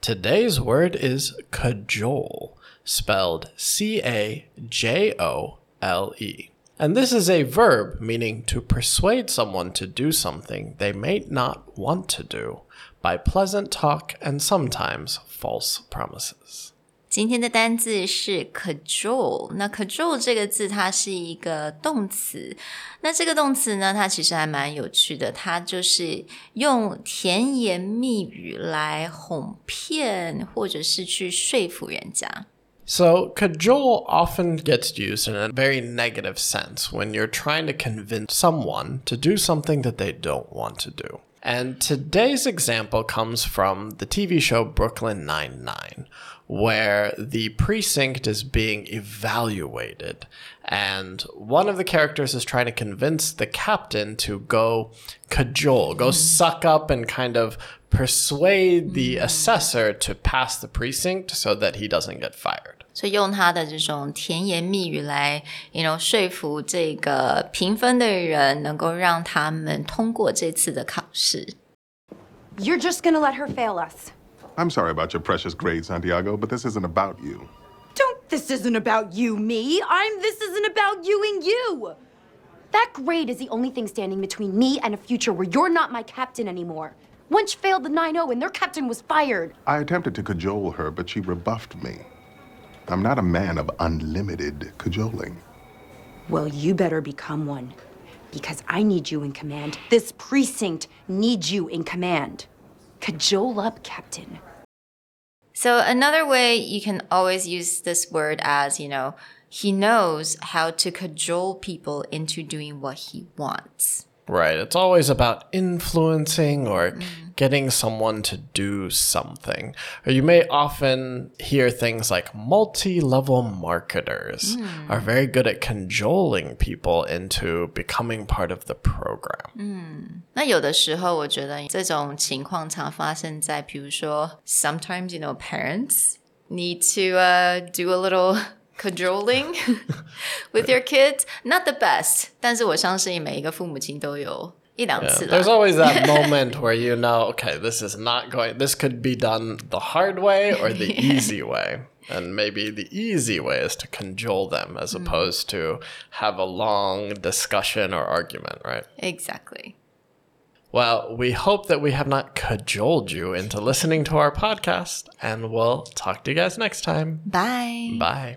Today's word is cajole, spelled C A J O L E. And this is a verb meaning to persuade someone to do something they may not want to do by pleasant talk and sometimes false promises. 今天的单字是 cajole。那 cajole 这个字它是一个动词，那这个动词呢，它其实还蛮有趣的，它就是用甜言蜜语来哄骗或者是去说服人家。 So, cajole often gets used in a very negative sense when you're trying to convince someone to do something that they don't want to do. And today's example comes from the TV show Brooklyn Nine-Nine, where the precinct is being evaluated. And one of the characters is trying to convince the captain to go cajole, go suck up and kind of persuade the assessor to pass the precinct so that he doesn't get fired. 所以用他的这种甜言蜜语来，you know，说服这个评分的人，能够让他们通过这次的考试。 You're just gonna let her fail us. I'm sorry about your precious grade, Santiago, but this isn't about you. Don't. This isn't about you, me. I'm. This isn't about you and you. That grade is the only thing standing between me and a future where you're not my captain anymore. Once failed the 9 0 and their captain was fired. I attempted to cajole her, but she rebuffed me. I'm not a man of unlimited cajoling. Well, you better become one. Because I need you in command. This precinct needs you in command. Cajole up, Captain. So another way you can always use this word as, you know, he knows how to cajole people into doing what he wants. Right. It's always about influencing or getting someone to do something. Or you may often hear things like multi level marketers are very good at cajoling people into becoming part of the program. 那有的时候，我觉得这种情况常发生在，比如说，sometimes you know parents need to uh, do a little cajoling with your kids. Not the best，但是我相信每一个父母亲都有一两 Yeah, 次啦 There's always that moment where you know, okay, this is not going, this could be done the hard way or the easy way. And maybe the easy way is to cajole them as opposed to have a long discussion or argument, right? Exactly. Well, we hope that we have not cajoled you into listening to our podcast, and we'll talk to you guys next time. Bye. Bye.